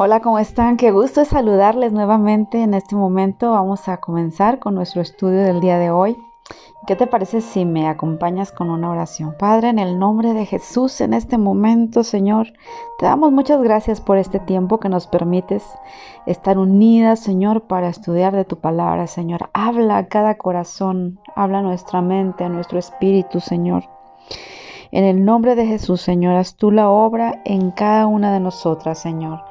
Hola, ¿cómo están? Qué gusto saludarles nuevamente en este momento. Vamos a comenzar con nuestro estudio del día de hoy. ¿Qué te parece si me acompañas con una oración? Padre, en el nombre de Jesús, en este momento, Señor, te damos muchas gracias por este tiempo que nos permites estar unidas, Señor, para estudiar de tu palabra, Señor. Habla a cada corazón, habla a nuestra mente, a nuestro espíritu, Señor. En el nombre de Jesús, Señor, haz tú la obra en cada una de nosotras, Señor.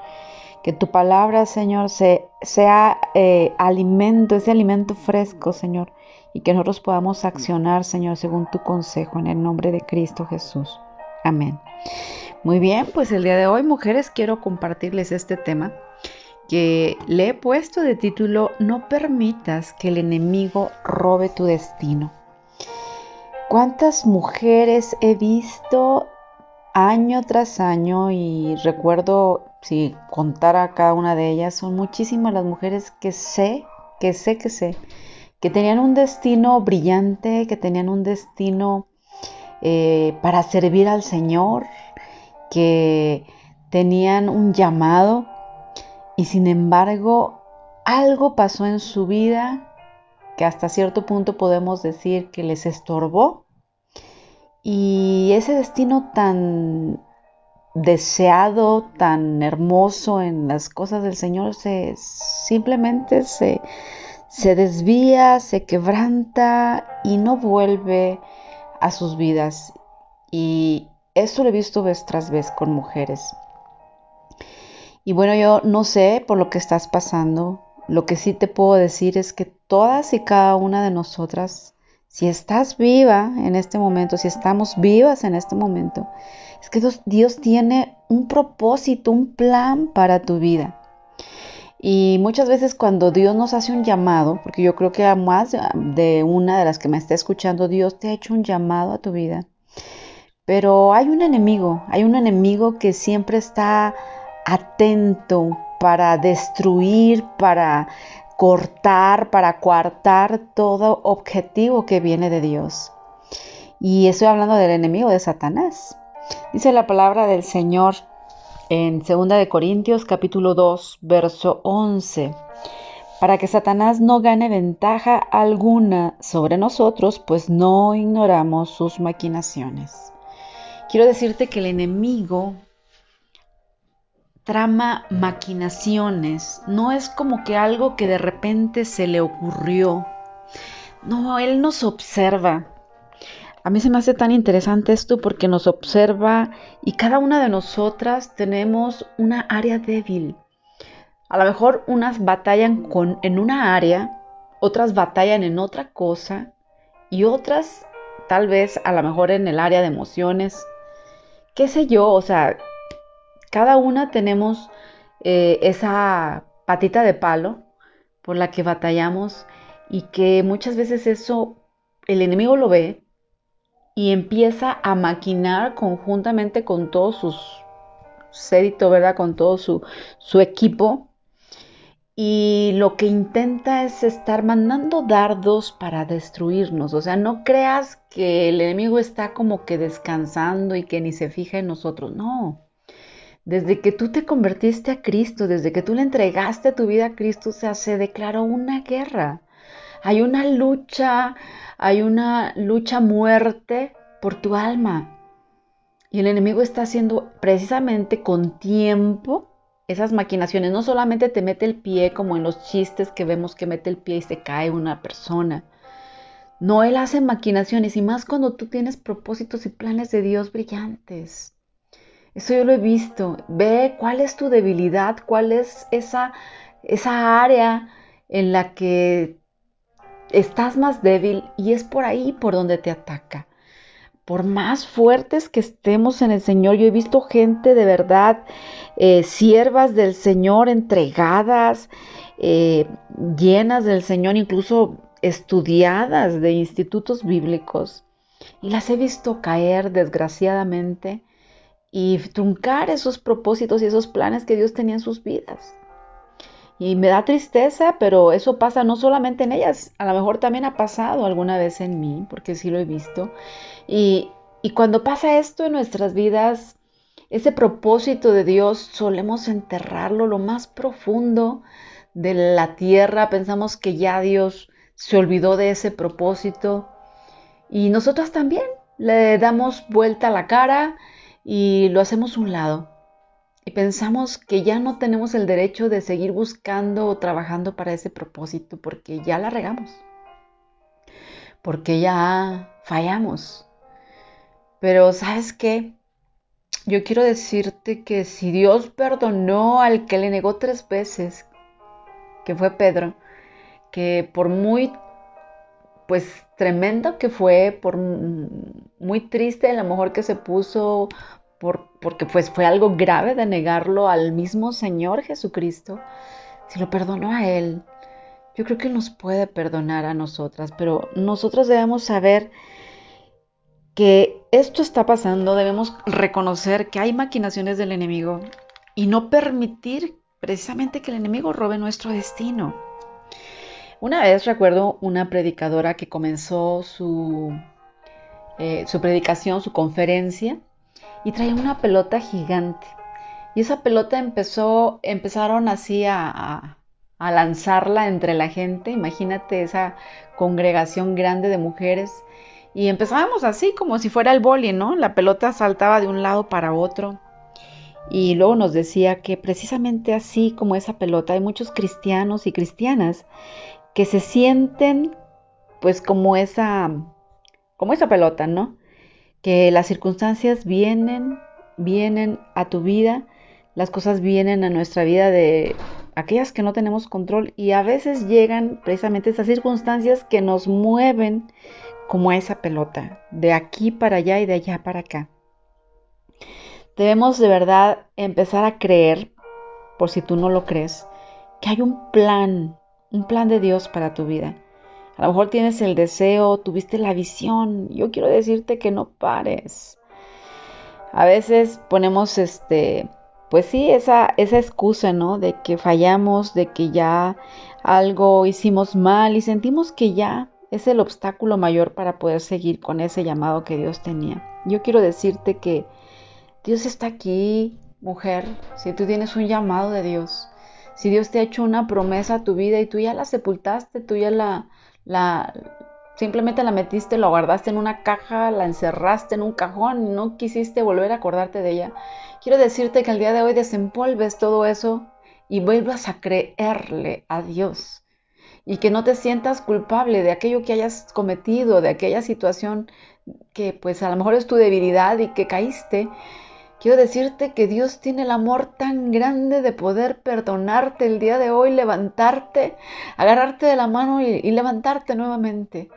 Que tu palabra, Señor, sea eh, alimento, ese alimento fresco, Señor, y que nosotros podamos accionar, Señor, según tu consejo, en el nombre de Cristo Jesús. Amén. Muy bien, pues el día de hoy, mujeres, quiero compartirles este tema que le he puesto de título No permitas que el enemigo robe tu destino. ¿Cuántas mujeres he visto año tras año y recuerdo, si contara cada una de ellas, son muchísimas las mujeres que sé, que sé, que sé, que tenían un destino brillante, que tenían un destino eh, para servir al Señor, que tenían un llamado y sin embargo algo pasó en su vida que hasta cierto punto podemos decir que les estorbó y ese destino tan deseado, tan hermoso en las cosas del Señor, se simplemente se, se desvía, se quebranta y no vuelve a sus vidas. Y eso lo he visto vez tras vez con mujeres. Y bueno, yo no sé por lo que estás pasando. Lo que sí te puedo decir es que todas y cada una de nosotras si estás viva en este momento, si estamos vivas en este momento, es que Dios tiene un propósito, un plan para tu vida. Y muchas veces cuando Dios nos hace un llamado, porque yo creo que a más de una de las que me está escuchando, Dios te ha hecho un llamado a tu vida. Pero hay un enemigo, hay un enemigo que siempre está atento para destruir, para cortar, para coartar todo objetivo que viene de Dios. Y estoy hablando del enemigo de Satanás. Dice la palabra del Señor en 2 de Corintios capítulo 2, verso 11. Para que Satanás no gane ventaja alguna sobre nosotros, pues no ignoramos sus maquinaciones. Quiero decirte que el enemigo trama maquinaciones, no es como que algo que de repente se le ocurrió. No, él nos observa. A mí se me hace tan interesante esto porque nos observa y cada una de nosotras tenemos una área débil. A lo mejor unas batallan con, en una área, otras batallan en otra cosa y otras tal vez a lo mejor en el área de emociones. ¿Qué sé yo? O sea, cada una tenemos eh, esa patita de palo por la que batallamos y que muchas veces eso el enemigo lo ve y empieza a maquinar conjuntamente con todos sus sédito, ¿verdad? Con todo su, su equipo. Y lo que intenta es estar mandando dardos para destruirnos. O sea, no creas que el enemigo está como que descansando y que ni se fija en nosotros. No. Desde que tú te convertiste a Cristo, desde que tú le entregaste tu vida a Cristo, o sea, se declaró una guerra. Hay una lucha, hay una lucha muerte por tu alma. Y el enemigo está haciendo precisamente con tiempo esas maquinaciones. No solamente te mete el pie como en los chistes que vemos que mete el pie y se cae una persona. No, él hace maquinaciones y más cuando tú tienes propósitos y planes de Dios brillantes. Eso yo lo he visto. Ve cuál es tu debilidad, cuál es esa, esa área en la que estás más débil y es por ahí por donde te ataca. Por más fuertes que estemos en el Señor, yo he visto gente de verdad, eh, siervas del Señor, entregadas, eh, llenas del Señor, incluso estudiadas de institutos bíblicos. Y las he visto caer desgraciadamente y truncar esos propósitos y esos planes que Dios tenía en sus vidas. Y me da tristeza, pero eso pasa no solamente en ellas, a lo mejor también ha pasado alguna vez en mí, porque sí lo he visto. Y, y cuando pasa esto en nuestras vidas, ese propósito de Dios solemos enterrarlo lo más profundo de la tierra. Pensamos que ya Dios se olvidó de ese propósito. Y nosotros también le damos vuelta a la cara y lo hacemos un lado. Y pensamos que ya no tenemos el derecho de seguir buscando o trabajando para ese propósito porque ya la regamos. Porque ya fallamos. Pero sabes qué? Yo quiero decirte que si Dios perdonó al que le negó tres veces, que fue Pedro, que por muy pues tremendo que fue, por muy triste a lo mejor que se puso, por, porque pues fue algo grave de negarlo al mismo Señor Jesucristo, si lo perdonó a Él, yo creo que nos puede perdonar a nosotras, pero nosotros debemos saber que esto está pasando, debemos reconocer que hay maquinaciones del enemigo y no permitir precisamente que el enemigo robe nuestro destino. Una vez recuerdo una predicadora que comenzó su, eh, su predicación, su conferencia, y traía una pelota gigante. Y esa pelota empezó, empezaron así a, a lanzarla entre la gente. Imagínate esa congregación grande de mujeres. Y empezábamos así como si fuera el boli, ¿no? La pelota saltaba de un lado para otro. Y luego nos decía que precisamente así como esa pelota hay muchos cristianos y cristianas que se sienten pues como esa, como esa pelota, ¿no? Que las circunstancias vienen, vienen a tu vida, las cosas vienen a nuestra vida de aquellas que no tenemos control y a veces llegan precisamente esas circunstancias que nos mueven como esa pelota, de aquí para allá y de allá para acá. Debemos de verdad empezar a creer, por si tú no lo crees, que hay un plan un plan de Dios para tu vida. A lo mejor tienes el deseo, tuviste la visión. Yo quiero decirte que no pares. A veces ponemos este, pues sí, esa, esa excusa, ¿no? De que fallamos, de que ya algo hicimos mal y sentimos que ya es el obstáculo mayor para poder seguir con ese llamado que Dios tenía. Yo quiero decirte que Dios está aquí, mujer, si tú tienes un llamado de Dios. Si Dios te ha hecho una promesa a tu vida y tú ya la sepultaste, tú ya la, la simplemente la metiste, la guardaste en una caja, la encerraste en un cajón y no quisiste volver a acordarte de ella. Quiero decirte que el día de hoy desempolves todo eso y vuelvas a creerle a Dios. Y que no te sientas culpable de aquello que hayas cometido, de aquella situación que pues a lo mejor es tu debilidad y que caíste Quiero decirte que Dios tiene el amor tan grande de poder perdonarte el día de hoy, levantarte, agarrarte de la mano y, levantarte nuevamente.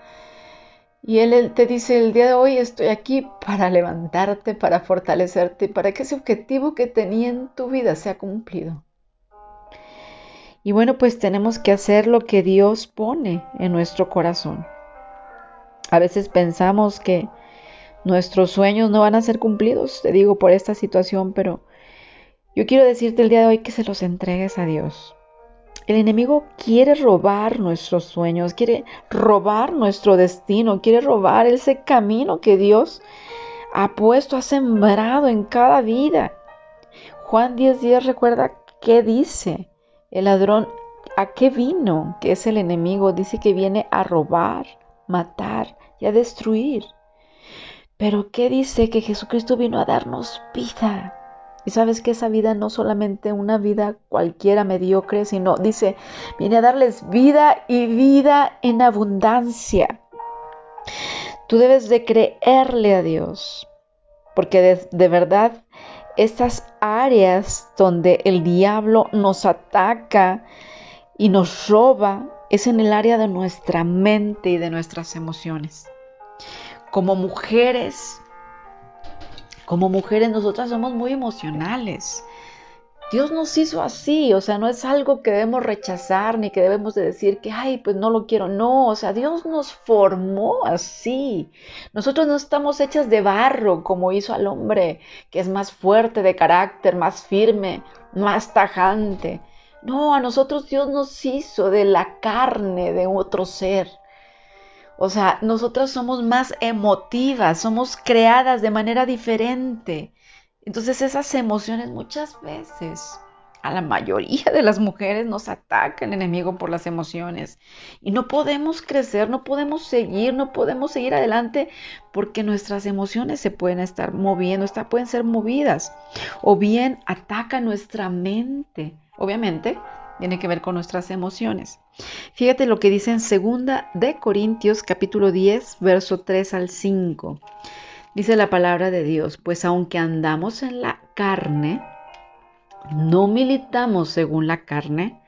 Y él, te dice, el día de hoy estoy aquí para levantarte, para fortalecerte, para que ese objetivo que tenía en tu vida sea cumplido. Y bueno, pues tenemos que hacer lo que Dios pone en nuestro corazón. A veces pensamos que Nuestros sueños no van a ser cumplidos, te digo, por esta situación, pero yo quiero decirte el día de hoy que se los entregues a Dios. El enemigo quiere robar nuestros sueños, quiere robar nuestro destino, quiere robar ese camino que Dios ha puesto, ha sembrado en cada vida. Juan 10 días recuerda qué dice el ladrón, a qué vino, que es el enemigo, dice que viene a robar, matar y a destruir. Pero ¿qué dice? Que Jesucristo vino a darnos vida. Y sabes que esa vida no solamente una vida cualquiera mediocre, sino dice, viene a darles vida y vida en abundancia. Tú debes de creerle a Dios, porque de, de verdad estas áreas donde el diablo nos ataca y nos roba es en el área de nuestra mente y de nuestras emociones como mujeres, como mujeres nosotras somos muy emocionales. Dios nos hizo así, o sea, no es algo que debemos rechazar ni que debemos de decir que, ay, pues no lo quiero. No, o sea, Dios nos formó así. Nosotros no estamos hechas de barro como hizo al hombre, que es más fuerte de carácter, más firme, más tajante. No, a nosotros Dios nos hizo de la carne de otro ser. O sea, nosotras somos más emotivas, somos creadas de manera diferente. Entonces esas emociones muchas veces a la mayoría de las mujeres nos ataca el enemigo por las emociones y no podemos crecer, no podemos seguir, no podemos seguir adelante porque nuestras emociones se pueden estar moviendo, pueden ser movidas o bien ataca nuestra mente. Obviamente tiene que ver con nuestras emociones. Fíjate lo que dice en segunda de Corintios capítulo 10, verso 3 al 5. Dice la palabra de Dios, pues aunque andamos en la carne, no militamos según la carne,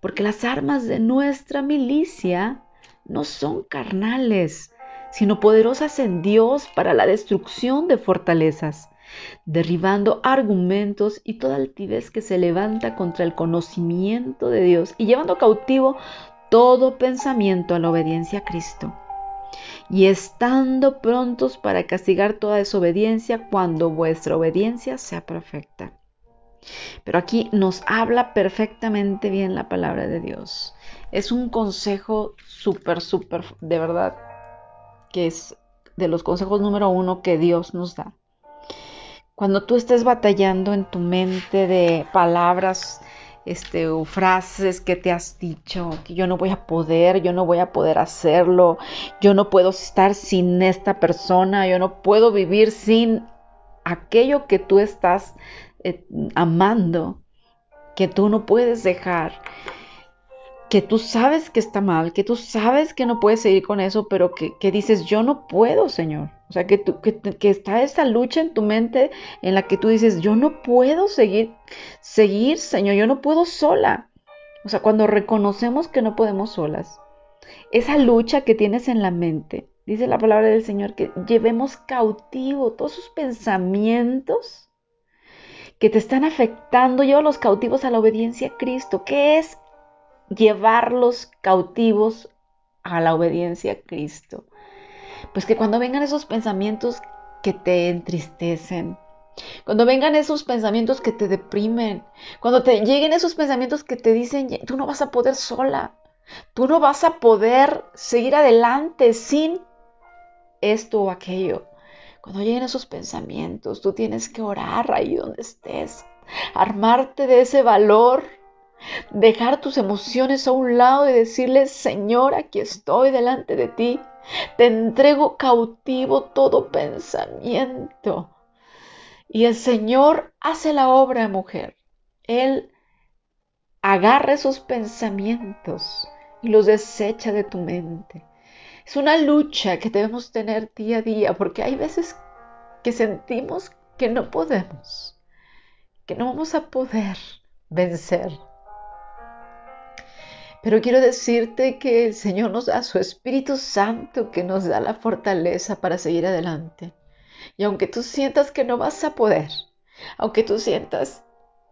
porque las armas de nuestra milicia no son carnales, sino poderosas en Dios para la destrucción de fortalezas, derribando argumentos y toda altivez que se levanta contra el conocimiento de Dios y llevando cautivo todo pensamiento a la obediencia a Cristo. Y estando prontos para castigar toda desobediencia cuando vuestra obediencia sea perfecta. Pero aquí nos habla perfectamente bien la palabra de Dios. Es un consejo súper, súper, de verdad, que es de los consejos número uno que Dios nos da. Cuando tú estés batallando en tu mente de palabras este, o frases que te has dicho, que yo no voy a poder, yo no voy a poder hacerlo, yo no puedo estar sin esta persona, yo no puedo vivir sin aquello que tú estás eh, amando, que tú no puedes dejar, que tú sabes que está mal, que tú sabes que no puedes seguir con eso, pero que, dices, yo no puedo, Señor. O sea, que, tú, que, que, está esa lucha en tu mente en la que tú dices, yo no puedo seguir, seguir, Señor, yo no puedo sola. O sea, cuando reconocemos que no podemos solas, esa lucha que tienes en la mente, dice la palabra del Señor, que llevemos cautivo todos sus pensamientos que te están afectando, lleva los cautivos a la obediencia a Cristo. ¿Qué es llevarlos cautivos a la obediencia a Cristo? Pues que cuando vengan esos pensamientos que te entristecen, cuando vengan esos pensamientos que te deprimen, cuando te lleguen esos pensamientos que te dicen, tú no vas a poder sola, tú no vas a poder seguir adelante sin esto o aquello. Cuando lleguen esos pensamientos, tú tienes que orar ahí donde estés, armarte de ese valor, dejar tus emociones a un lado y decirle, Señor, aquí estoy delante de ti, te entrego cautivo todo pensamiento. Y el Señor hace la obra, mujer. Él agarra esos pensamientos y los desecha de tu mente. Es una lucha que debemos tener día a día porque hay veces que sentimos que no podemos, que no vamos a poder vencer. Pero quiero decirte que el Señor nos da su Espíritu Santo que nos da la fortaleza para seguir adelante. Y aunque tú sientas que no vas a poder, aunque tú sientas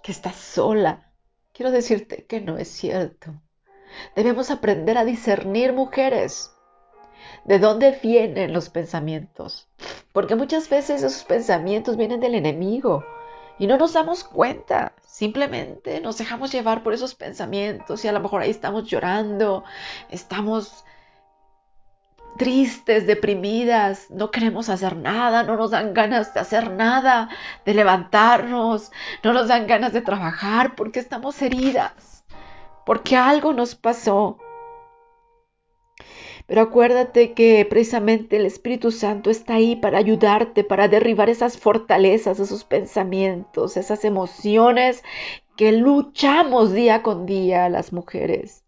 que estás sola, quiero decirte que no es cierto. Debemos aprender a discernir mujeres ¿De dónde vienen los pensamientos? Porque muchas veces esos pensamientos vienen del enemigo y no nos damos cuenta. Simplemente nos dejamos llevar por esos pensamientos y a lo mejor ahí estamos llorando, estamos tristes, deprimidas, no queremos hacer nada, no nos dan ganas de hacer nada, de levantarnos, no nos dan ganas de trabajar porque estamos heridas, porque algo nos pasó. Pero acuérdate que precisamente el Espíritu Santo está ahí para ayudarte, para derribar esas fortalezas, esos pensamientos, esas emociones que luchamos día con día las mujeres.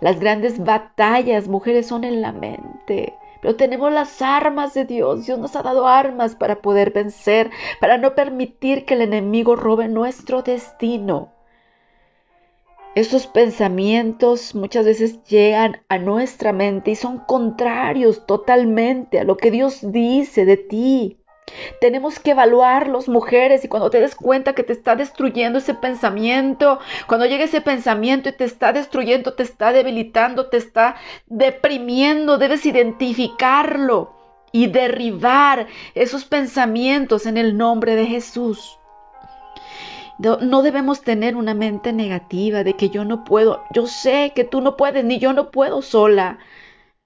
Las grandes batallas, mujeres, son en la mente. Pero tenemos las armas de Dios. Dios nos ha dado armas para poder vencer, para no permitir que el enemigo robe nuestro destino. Esos pensamientos muchas veces llegan a nuestra mente y son contrarios totalmente a lo que Dios dice de ti. Tenemos que evaluarlos, mujeres, y cuando te des cuenta que te está destruyendo ese pensamiento, cuando llegue ese pensamiento y te está destruyendo, te está debilitando, te está deprimiendo, debes identificarlo y derribar esos pensamientos en el nombre de Jesús. No debemos tener una mente negativa de que yo no puedo. Yo sé que tú no puedes, ni yo no puedo sola.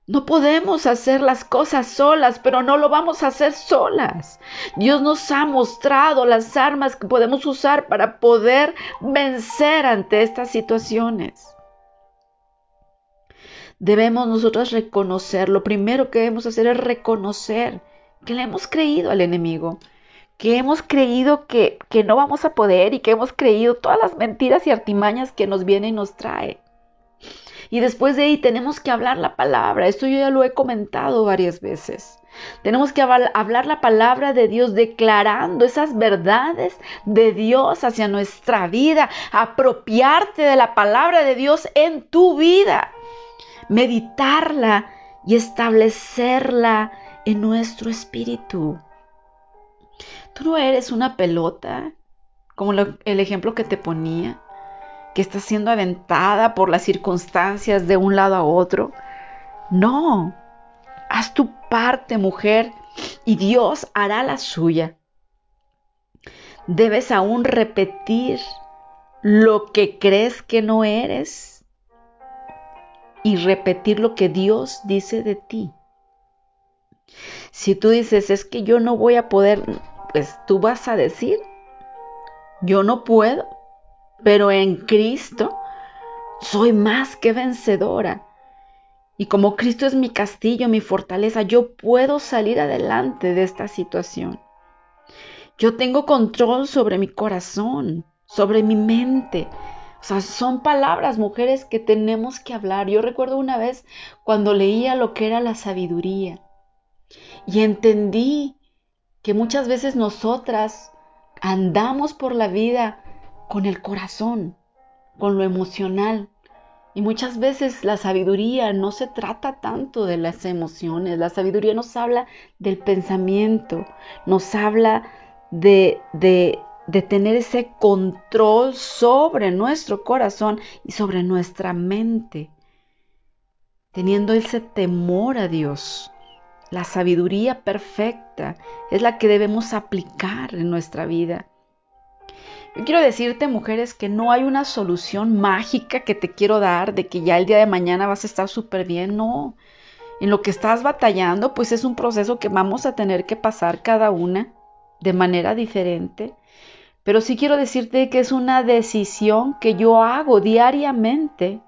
No podemos hacer las cosas solas, pero no lo vamos a hacer solas. Dios nos ha mostrado las armas que podemos usar para poder vencer ante estas situaciones. Debemos nosotros reconocer, lo primero que debemos hacer es reconocer que le hemos creído al enemigo, que hemos creído que, que no vamos a poder y que hemos creído todas las mentiras y artimañas que nos viene y nos trae. Y después de ahí tenemos que hablar la palabra. Esto yo ya lo he comentado varias veces. Tenemos que hablar la palabra de Dios declarando esas verdades de Dios hacia nuestra vida, apropiarte de la palabra de Dios en tu vida, meditarla y establecerla en nuestro espíritu. Tú no eres una pelota, como el ejemplo que te ponía que está siendo aventada por las circunstancias de un lado a otro. No, haz tu parte, mujer, y Dios hará la suya. Debes aún repetir lo que crees que no eres y repetir lo que Dios dice de ti. Si tú dices, es que yo no voy a poder, pues tú vas a decir, yo no puedo pero en Cristo soy más que vencedora. Y como Cristo es mi castillo, mi fortaleza, yo puedo salir adelante de esta situación. Yo tengo control sobre mi corazón, sobre mi mente. O sea, son palabras, mujeres, que tenemos que hablar. Yo recuerdo una vez cuando leía lo que era la sabiduría y entendí que muchas veces nosotras andamos por la vida con el corazón, con lo emocional. Y muchas veces la sabiduría no se trata tanto de las emociones, la sabiduría nos habla del pensamiento, nos habla de, de, tener ese control sobre nuestro corazón y sobre nuestra mente, teniendo ese temor a Dios. La sabiduría perfecta es la que debemos aplicar en nuestra vida. Yo quiero decirte, mujeres, que no hay una solución mágica que te quiero dar de que ya el día de mañana vas a estar súper bien. No. En lo que estás batallando, pues es un proceso que vamos a tener que pasar cada una de manera diferente. Pero sí quiero decirte que es una decisión que yo hago diariamente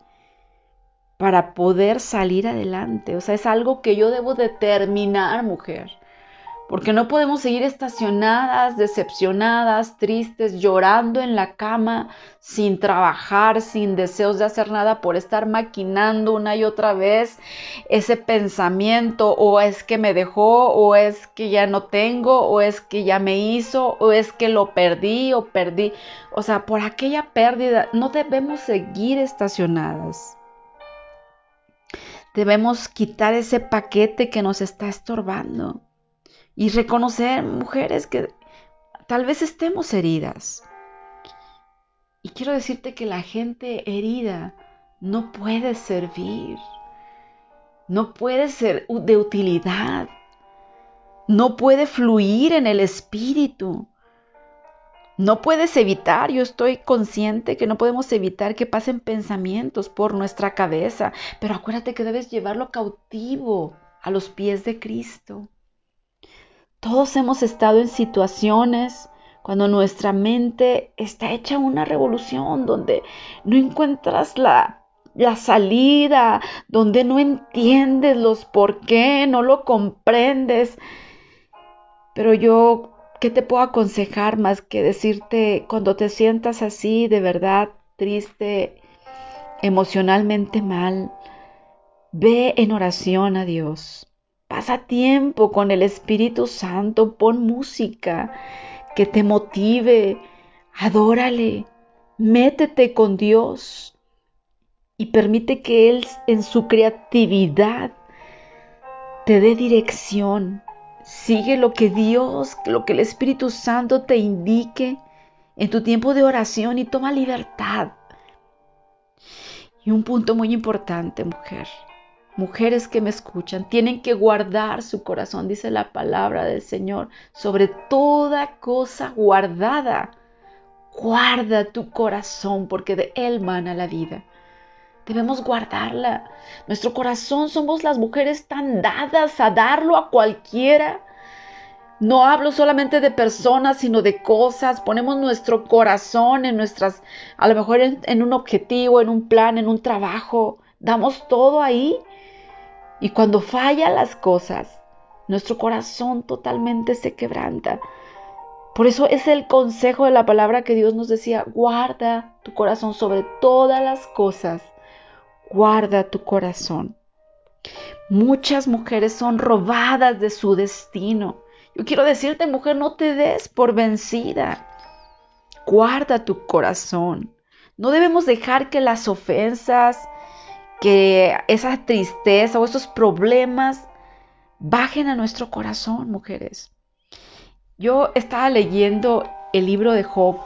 para poder salir adelante. O sea, es algo que yo debo determinar, mujer porque no podemos seguir estacionadas, decepcionadas, tristes, llorando en la cama, sin trabajar, sin deseos de hacer nada, por estar maquinando una y otra vez ese pensamiento, o es que me dejó, o es que ya no tengo, o es que ya me hizo, o es que lo perdí, o perdí. O sea, por aquella pérdida no debemos seguir estacionadas. Debemos quitar ese paquete que nos está estorbando y reconocer, mujeres, que tal vez estemos heridas. Y quiero decirte que la gente herida no puede servir, no puede ser de utilidad, no puede fluir en el espíritu. No puedes evitar, yo estoy consciente que no podemos evitar que pasen pensamientos por nuestra cabeza, pero acuérdate que debes llevarlo cautivo a los pies de Cristo. Todos hemos estado en situaciones cuando nuestra mente está hecha una revolución, donde no encuentras la, la salida, donde no entiendes los por qué, no lo comprendes. Pero yo, ¿qué te puedo aconsejar más que decirte cuando te sientas así, de verdad, triste, emocionalmente mal? Ve en oración a Dios. Pasa tiempo con el Espíritu Santo, pon música que te motive, adórale, métete con Dios y permite que Él en su creatividad te dé dirección. Sigue lo que Dios, lo que el Espíritu Santo te indique en tu tiempo de oración y toma libertad. Y un punto muy importante, mujer mujeres que me escuchan, tienen que guardar su corazón, dice la palabra del Señor, sobre toda cosa guardada. Guarda tu corazón porque de él mana la vida. Debemos guardarla. Nuestro corazón somos las mujeres tan dadas a darlo a cualquiera. No hablo solamente de personas, sino de cosas. Ponemos nuestro corazón en nuestras, a lo mejor en, un objetivo, en un plan, en un trabajo. Damos todo ahí. Y cuando fallan las cosas, nuestro corazón totalmente se quebranta. Por eso es el consejo de la palabra que Dios nos decía, guarda tu corazón sobre todas las cosas, guarda tu corazón. Muchas mujeres son robadas de su destino. Yo quiero decirte, mujer, no te des por vencida. Guarda tu corazón. No debemos dejar que las ofensas, que esa tristeza o esos problemas bajen a nuestro corazón, mujeres. Yo estaba leyendo el libro de Job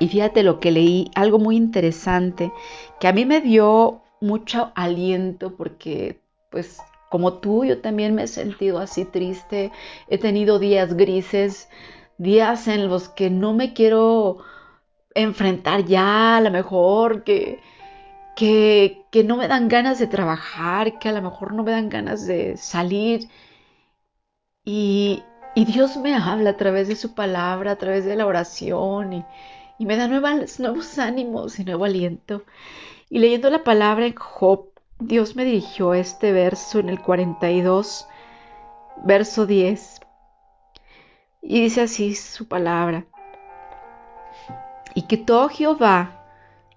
y fíjate lo que leí, algo muy interesante, que a mí me dio mucho aliento porque pues como tú yo también me he sentido así triste, he tenido días grises, días en los que no me quiero enfrentar ya, a lo mejor que, que, que no me dan ganas de trabajar, que a lo mejor no me dan ganas de salir. Y, y Dios me habla a través de su palabra, a través de la oración y, me da nuevos ánimos y nuevo aliento. Y leyendo la palabra en Job, Dios me dirigió este verso en el 42, verso 10. Y dice así su palabra. Y quitó Jehová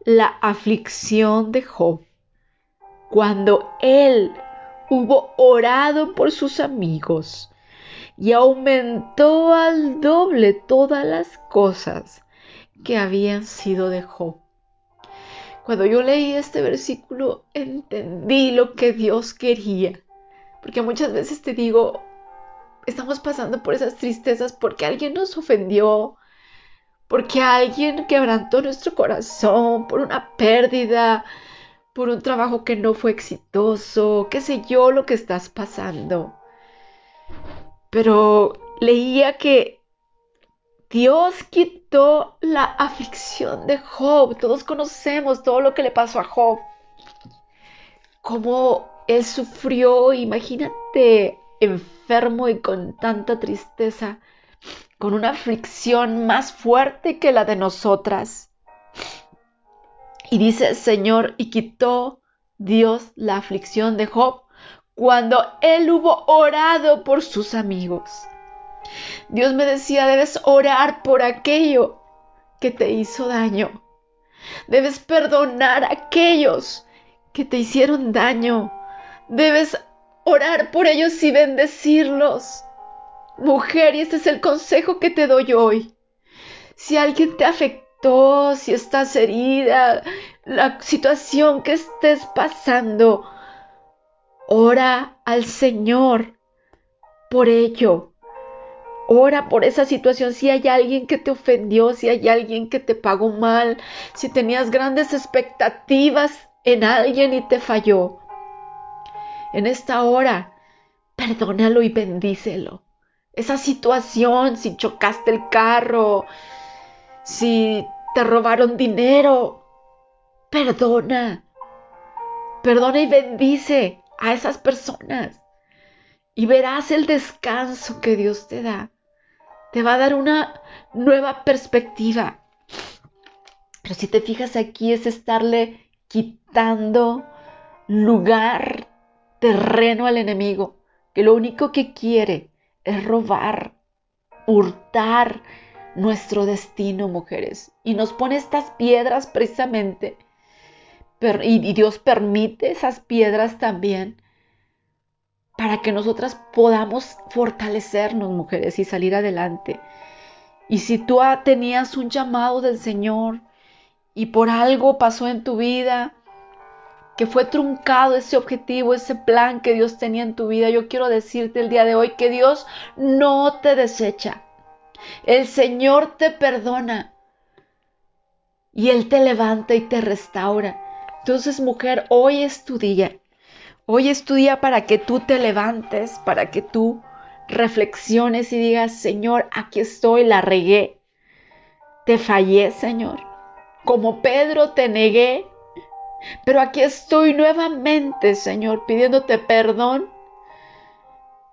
la aflicción de Job cuando él hubo orado por sus amigos y aumentó al doble todas las cosas que habían sido de Job. Cuando yo leí este versículo entendí lo que Dios quería, porque muchas veces te digo, estamos pasando por esas tristezas porque alguien nos ofendió, porque alguien quebrantó nuestro corazón, por una pérdida, por un trabajo que no fue exitoso, qué sé yo lo que estás pasando pero leía que Dios quitó la aflicción de Job. Todos conocemos todo lo que le pasó a Job. Cómo él sufrió, imagínate, enfermo y con tanta tristeza, con una aflicción más fuerte que la de nosotras. Y dice el Señor, y quitó Dios la aflicción de Job cuando él hubo orado por sus amigos. Dios me decía, debes orar por aquello que te hizo daño. Debes perdonar a aquellos que te hicieron daño. Debes orar por ellos y bendecirlos. Mujer, y este es el consejo que te doy hoy. Si alguien te afectó, si estás herida, la situación que estés pasando, Ora al Señor por ello. Ora por esa situación. Si hay alguien que te ofendió, si hay alguien que te pagó mal, si tenías grandes expectativas en alguien y te falló. En esta hora, perdónalo y bendícelo. Esa situación, si chocaste el carro, si te robaron dinero, perdona. Perdona y bendice a esas personas y verás el descanso que Dios te da. Te va a dar una nueva perspectiva. Pero si te fijas aquí es estarle quitando lugar, terreno al enemigo, que lo único que quiere es robar, hurtar nuestro destino, mujeres. Y nos pone estas piedras precisamente y Dios permite esas piedras también para que nosotras podamos fortalecernos, mujeres, y salir adelante. Y si tú tenías un llamado del Señor y por algo pasó en tu vida, que fue truncado ese objetivo, ese plan que Dios tenía en tu vida, yo quiero decirte el día de hoy que Dios no te desecha. El Señor te perdona y Él te levanta y te restaura. Entonces, mujer, hoy es tu día. Hoy es tu día para que tú te levantes, para que tú reflexiones y digas, Señor, aquí estoy, la regué. Te fallé, Señor. Como Pedro te negué, Pero aquí estoy nuevamente, Señor, pidiéndote perdón.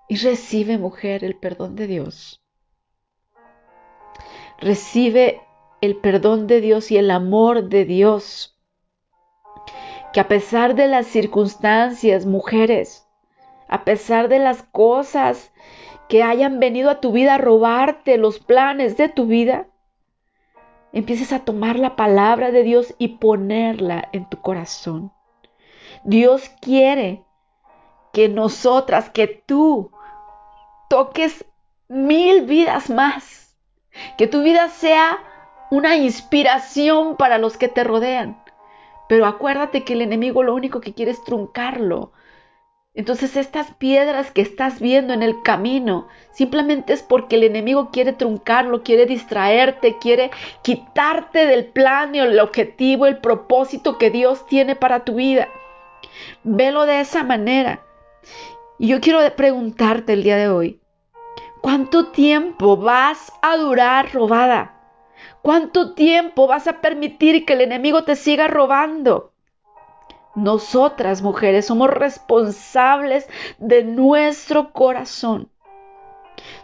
Y recibe, mujer, el perdón de Dios. Recibe el perdón de Dios y el amor de Dios. Que a pesar de las circunstancias, mujeres, a pesar de las cosas que hayan venido a tu vida a robarte los planes de tu vida, empieces a tomar la palabra de Dios y ponerla en tu corazón. Dios quiere que nosotras, que tú toques mil vidas más, que tu vida sea una inspiración para los que te rodean. Pero acuérdate que el enemigo lo único que quiere es truncarlo, entonces estas piedras que estás viendo en el camino simplemente es porque el enemigo quiere truncarlo, quiere distraerte, quiere quitarte del plan el objetivo, el propósito que Dios tiene para tu vida. Velo de esa manera. Y yo quiero preguntarte el día de hoy, ¿cuánto tiempo vas a durar robada? ¿Cuánto tiempo vas a permitir que el enemigo te siga robando? Nosotras, mujeres, somos responsables de nuestro corazón.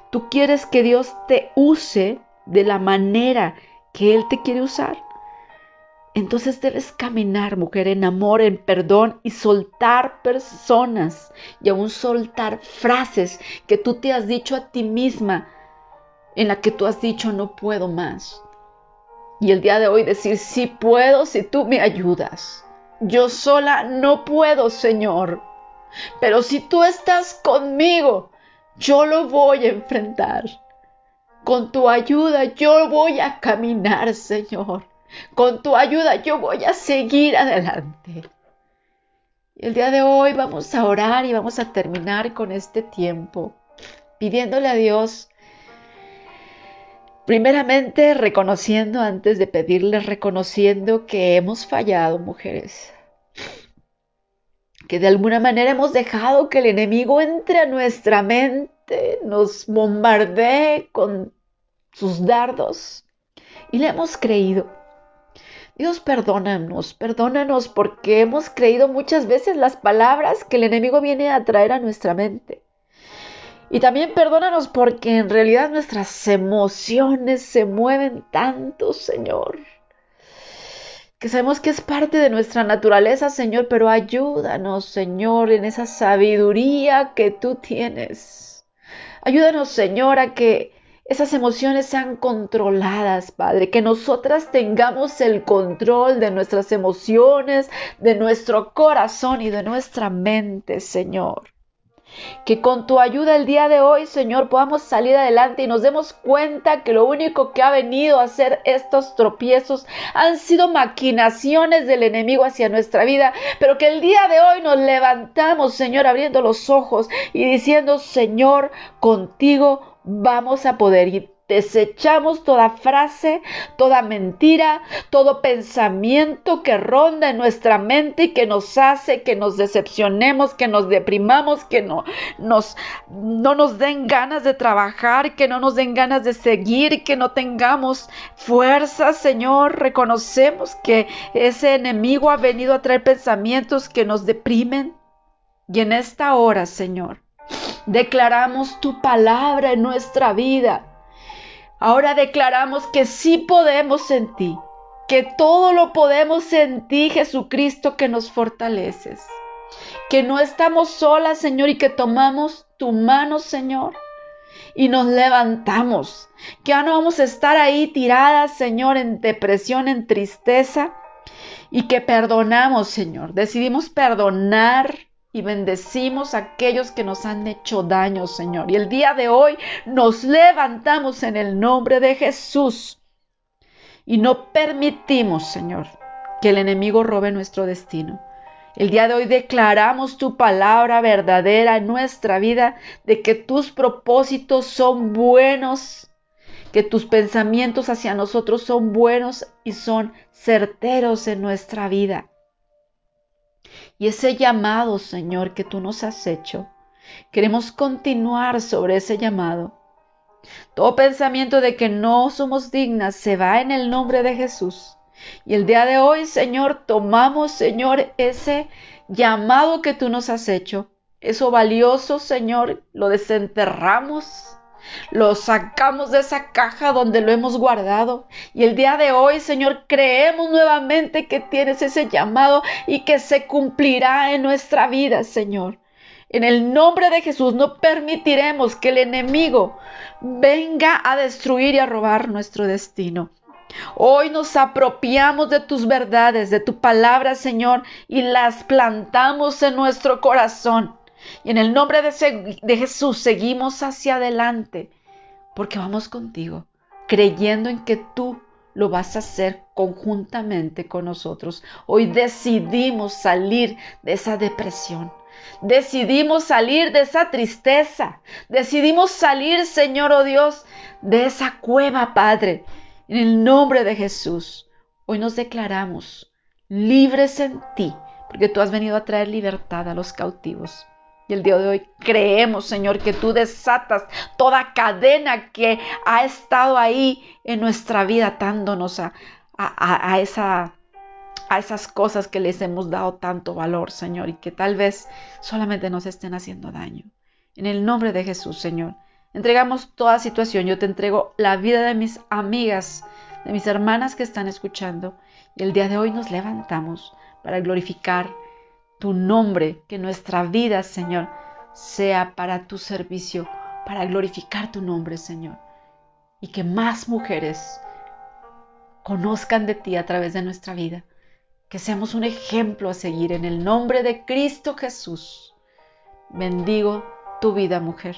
Tú quieres que Dios te use de la manera que Él te quiere usar. Entonces debes caminar, mujer, en amor, en perdón y soltar personas y aún soltar frases que tú te has dicho a ti misma, en la que tú has dicho no puedo más. Y el día de hoy decir sí puedo si tú me ayudas. Yo sola no puedo, Señor. Pero si tú estás conmigo, yo lo voy a enfrentar. Con tu ayuda yo voy a caminar, Señor. Con tu ayuda yo voy a seguir adelante. Y el día de hoy vamos a orar y vamos a terminar con este tiempo, pidiéndole a Dios, primeramente reconociendo, antes de pedirle, reconociendo que hemos fallado, mujeres, que de alguna manera hemos dejado que el enemigo entre a nuestra mente, nos bombardee con sus dardos y le hemos creído. Dios, perdónanos, perdónanos porque hemos creído muchas veces las palabras que el enemigo viene a traer a nuestra mente. Y también perdónanos porque en realidad nuestras emociones se mueven tanto, Señor que sabemos que es parte de nuestra naturaleza, Señor, pero ayúdanos, Señor, en esa sabiduría que tú tienes. Ayúdanos, Señor, a que esas emociones sean controladas, Padre, que nosotras tengamos el control de nuestras emociones, de nuestro corazón y de nuestra mente, Señor. Que con tu ayuda el día de hoy, Señor, podamos salir adelante y nos demos cuenta que lo único que ha venido a hacer estos tropiezos han sido maquinaciones del enemigo hacia nuestra vida, pero que el día de hoy nos levantamos, Señor, abriendo los ojos y diciendo, Señor, contigo vamos a poder ir Desechamos toda frase, toda mentira, todo pensamiento que ronda en nuestra mente y que nos hace que nos decepcionemos, que nos deprimamos, que no nos, no nos den ganas de trabajar, que no nos den ganas de seguir, que no tengamos fuerza, Señor. Reconocemos que ese enemigo ha venido a traer pensamientos que nos deprimen. Y en esta hora, Señor, declaramos tu palabra en nuestra vida Ahora declaramos que sí podemos en ti, que todo lo podemos en ti, Jesucristo, que nos fortaleces. Que no estamos solas, Señor, y que tomamos tu mano, Señor, y nos levantamos. Que ya no vamos a estar ahí tiradas, Señor, en depresión, en tristeza, y que perdonamos, Señor. Decidimos perdonar y bendecimos a aquellos que nos han hecho daño, Señor. Y el día de hoy nos levantamos en el nombre de Jesús y no permitimos, Señor, que el enemigo robe nuestro destino. El día de hoy declaramos tu palabra verdadera en nuestra vida de que tus propósitos son buenos, que tus pensamientos hacia nosotros son buenos y son certeros en nuestra vida. Y ese llamado, Señor, que tú nos has hecho, queremos continuar sobre ese llamado. Todo pensamiento de que no somos dignas se va en el nombre de Jesús. Y el día de hoy, Señor, tomamos, Señor, ese llamado que tú nos has hecho, eso valioso, Señor, lo desenterramos, lo sacamos de esa caja donde lo hemos guardado. Y el día de hoy, Señor, creemos nuevamente que tienes ese llamado y que se cumplirá en nuestra vida, Señor. En el nombre de Jesús no permitiremos que el enemigo venga a destruir y a robar nuestro destino. Hoy nos apropiamos de tus verdades, de tu palabra, Señor, y las plantamos en nuestro corazón. Y en el nombre de, Jesús seguimos hacia adelante, porque vamos contigo, creyendo en que tú lo vas a hacer conjuntamente con nosotros. Hoy decidimos salir de esa depresión. Decidimos salir de esa tristeza. Decidimos salir, Señor oh Dios, de esa cueva, Padre. En el nombre de Jesús, hoy nos declaramos libres en ti, porque tú has venido a traer libertad a los cautivos. Y el día de hoy creemos, Señor, que tú desatas toda cadena que ha estado ahí en nuestra vida, atándonos a, a, a esas cosas que les hemos dado tanto valor, Señor, y que tal vez solamente nos estén haciendo daño. En el nombre de Jesús, Señor, entregamos toda situación. Yo te entrego la vida de mis amigas, de mis hermanas que están escuchando. Y el día de hoy nos levantamos para glorificar tu nombre, que nuestra vida, Señor, sea para tu servicio, para glorificar tu nombre, Señor. Y que más mujeres conozcan de ti a través de nuestra vida. Que seamos un ejemplo a seguir en el nombre de Cristo Jesús. Bendigo tu vida, mujer.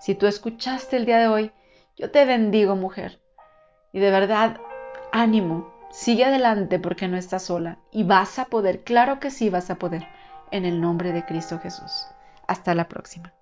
Si tú escuchaste el día de hoy, yo te bendigo, mujer. Y de verdad, ánimo, sigue adelante porque no estás sola y vas a poder, claro que sí vas a poder en el nombre de Cristo Jesús. Hasta la próxima.